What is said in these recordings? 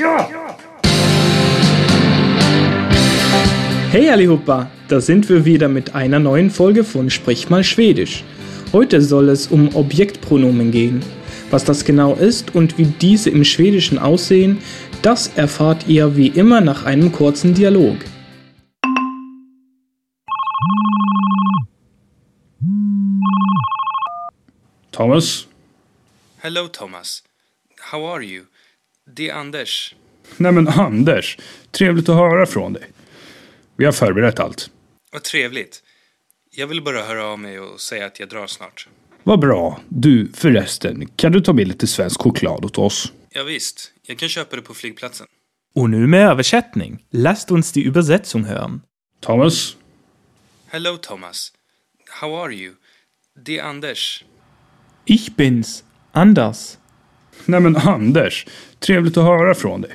Ja! Hey Allihopa, da sind wir wieder mit einer neuen Folge von Sprich mal Schwedisch. Heute soll es um Objektpronomen gehen. Was das genau ist und wie diese im Schwedischen aussehen, das erfahrt ihr wie immer nach einem kurzen Dialog. Thomas? Hello Thomas. How are you? Det är Anders. Nej men Anders, trevligt att höra från dig. Vi har förberett allt. Vad trevligt. Jag vill bara höra av mig och säga att jag drar snart. Vad bra. Du, förresten, kan du ta med lite svensk choklad åt oss? Ja, visst, jag kan köpa det på flygplatsen. Och nu med översättning. Lasst uns die Übersetzung hören. Thomas? Hello Thomas. How are you? Det är Anders. Ich bin's. Anders. Nej men Anders, trevligt att höra från dig.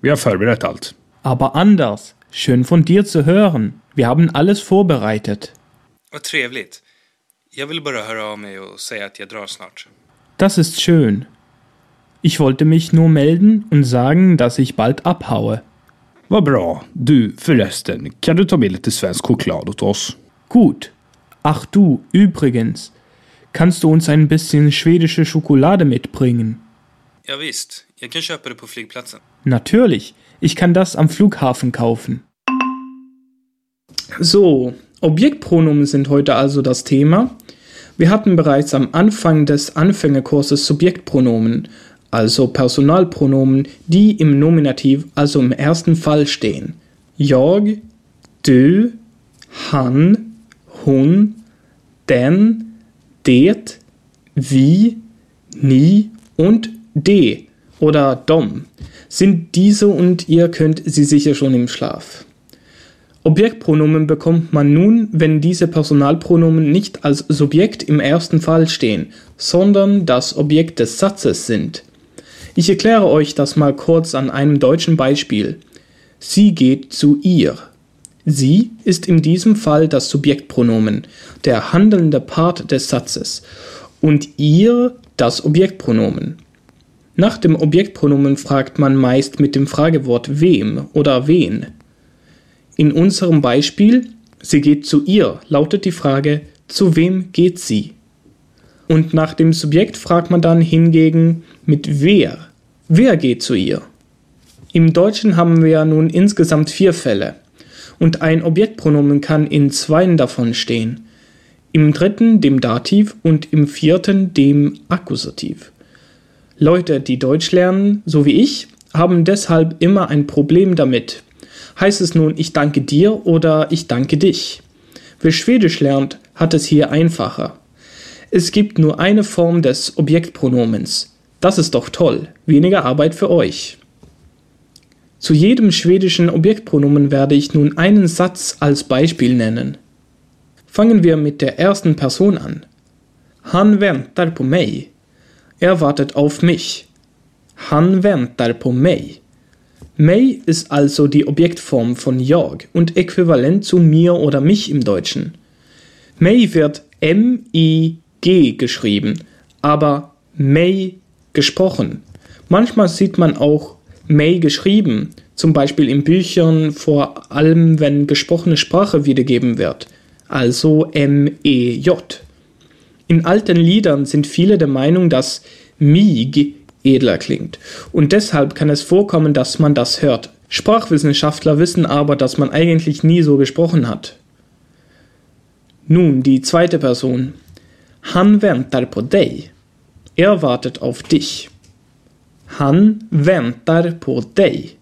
Vi har förberett allt. Aber Anders. Schön von dir zu hören. Wir haben alles vorbereitet. Vad trevligt. Jag vill bara höra av mig och säga att jag drar snart. Das ist schön. Ich wollte mich nur melden und sagen, dass ich bald abhaue. Vad bra. Du, förresten, kan du ta med lite svensk choklad åt oss? Gut. Ach du, übrigens. Kannst du uns ein bisschen schwedische Schokolade mitbringen? Ja, jag kan köpa det på flygplatsen. Natürlich. Ich kann das am Flughafen kaufen. So, Objektpronomen sind heute also das Thema. Wir hatten bereits am Anfang des Anfängerkurses Subjektpronomen, also Personalpronomen, die im Nominativ, also im ersten Fall stehen. Jag, du, han, hon, den, det, vi, ni und de oder dom sind diese und ihr könnt sie sicher schon im Schlaf. Objektpronomen bekommt man nun, wenn diese Personalpronomen nicht als Subjekt im ersten Fall stehen, sondern das Objekt des Satzes sind. Ich erkläre euch das mal kurz an einem deutschen Beispiel. Sie geht zu ihr. Sie ist in diesem Fall das Subjektpronomen, der handelnde Part des Satzes, und ihr das Objektpronomen. Nach dem Objektpronomen fragt man meist mit dem Fragewort wem oder wen. In unserem Beispiel, sie geht zu ihr, lautet die Frage, zu wem geht sie? Und nach dem Subjekt fragt man dann hingegen mit wer. Wer geht zu ihr? Im Deutschen haben wir nun insgesamt vier Fälle. Und ein Objektpronomen kann in zweien davon stehen. Im dritten dem Dativ und im vierten dem Akkusativ. Leute, die Deutsch lernen, so wie ich, haben deshalb immer ein Problem damit, Heißt es nun ich danke dir oder ich danke dich? Wer Schwedisch lernt, hat es hier einfacher. Es gibt nur eine Form des Objektpronomens. Das ist doch toll. Weniger Arbeit für euch. Zu jedem schwedischen Objektpronomen werde ich nun einen Satz als Beispiel nennen. Fangen wir mit der ersten Person an. Han väntar på mig. Er wartet auf mich. Han väntar på mig. May ist also die Objektform von jag und äquivalent zu mir oder mich im Deutschen. May wird M-I-G geschrieben, aber May gesprochen. Manchmal sieht man auch May geschrieben, zum Beispiel in Büchern, vor allem wenn gesprochene Sprache wiedergeben wird, also M-E-J. In alten Liedern sind viele der Meinung, dass Mig edler klingt. Und deshalb kann es vorkommen, dass man das hört. Sprachwissenschaftler wissen aber, dass man eigentlich nie so gesprochen hat. Nun die zweite Person. Han väntar på dig. Er wartet auf dich. Han väntar på dig.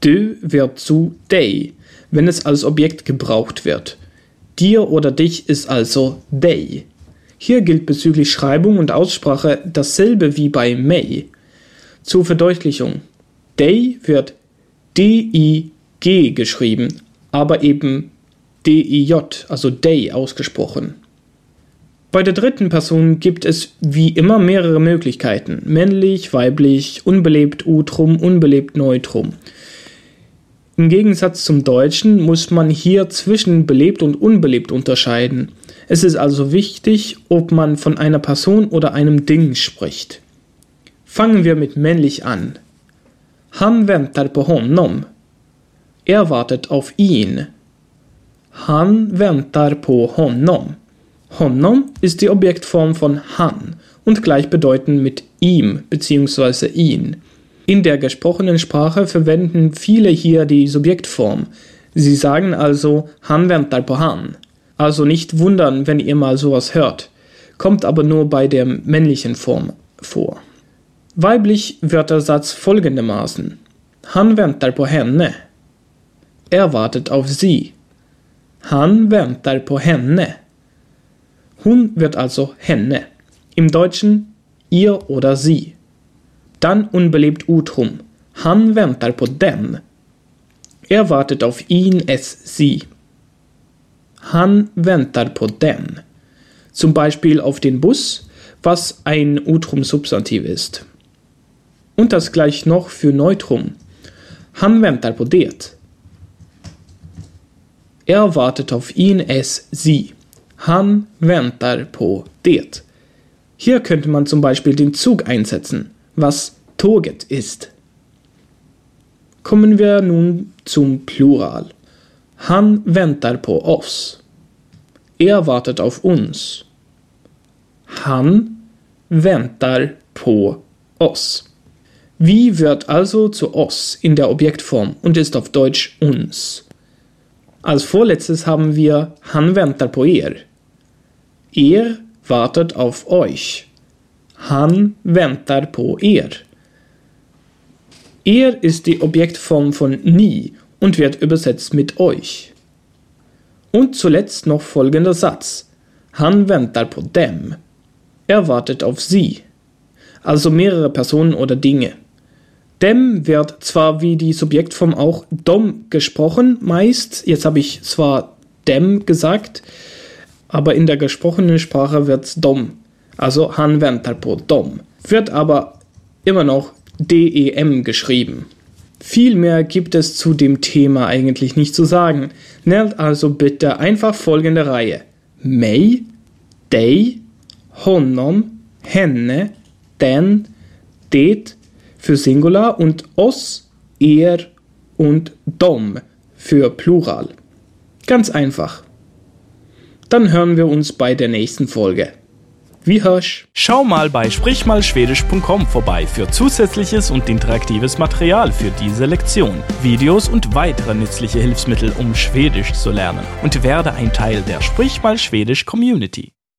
Du wird zu dig, wenn es als Objekt gebraucht wird. Dir oder dich ist also dig. Hier gilt bezüglich Schreibung und Aussprache dasselbe wie bei May. Zur Verdeutlichung. Day wird D-I-G geschrieben, aber eben D-I-J, also Day ausgesprochen. Bei der dritten Person gibt es wie immer mehrere Möglichkeiten. Männlich, weiblich, unbelebt Utrum, unbelebt Neutrum. Im Gegensatz zum Deutschen muss man hier zwischen belebt und unbelebt unterscheiden. Es ist also wichtig, ob man von einer Person oder einem Ding spricht. Fangen wir mit männlich an. Han väntar på honom. Er wartet auf ihn. Han väntar på honom. Honom ist die Objektform von han und gleichbedeutend mit ihm bzw. ihn. In der gesprochenen Sprache verwenden viele hier die Subjektform. Sie sagen also han väntar han. Also nicht wundern, wenn ihr mal sowas hört. Kommt aber nur bei der männlichen Form vor. Weiblich wird der Satz folgendermaßen. Han väntar på henne. Er wartet auf sie. Han väntar på henne. Hun wird also henne. Im Deutschen ihr oder sie. Dann unbelebt Utrum. Han väntar på den. Er wartet auf ihn, es, sie. Han väntar på den. Zum Beispiel auf den Bus, was ein Utrum-Substantiv ist. Und das gleich noch für Neutrum. Han väntar på det. Er wartet auf ihn, es, sie. Han väntar på det. Hier könnte man zum Beispiel den Zug einsetzen, was Toget ist. Kommen wir nun zum Plural. Han väntar på oss. Er wartet auf uns. Han väntar på oss. Wie wird also zu oss in der Objektform und ist auf Deutsch uns. Als vorletztes haben wir Han väntar på er. Er wartet auf euch. Han väntar på er. Er ist die Objektform von ni und wird übersetzt mit euch. Und zuletzt noch folgender Satz. Han väntar på dem. Er wartet auf sie. Also mehrere Personen oder Dinge. Dem wird zwar wie die Subjektform auch dom gesprochen, meist. Jetzt habe ich zwar dem gesagt, aber in der gesprochenen Sprache wird's dom. Also han väntar dom. Wird aber immer noch DEM geschrieben. Viel mehr gibt es zu dem Thema eigentlich nicht zu sagen. Nennt also bitte einfach folgende Reihe. Mig, dig, honom, henne, den, det für Singular und oss, er und dom für Plural. Ganz einfach. Dann hören wir uns bei der nächsten Folge. Wie hörsch? Schau mal bei sprichmalschwedisch.com vorbei für zusätzliches und interaktives Material für diese Lektion, Videos und weitere nützliche Hilfsmittel, um Schwedisch zu lernen und werde ein Teil der Sprich mal Schwedisch Community.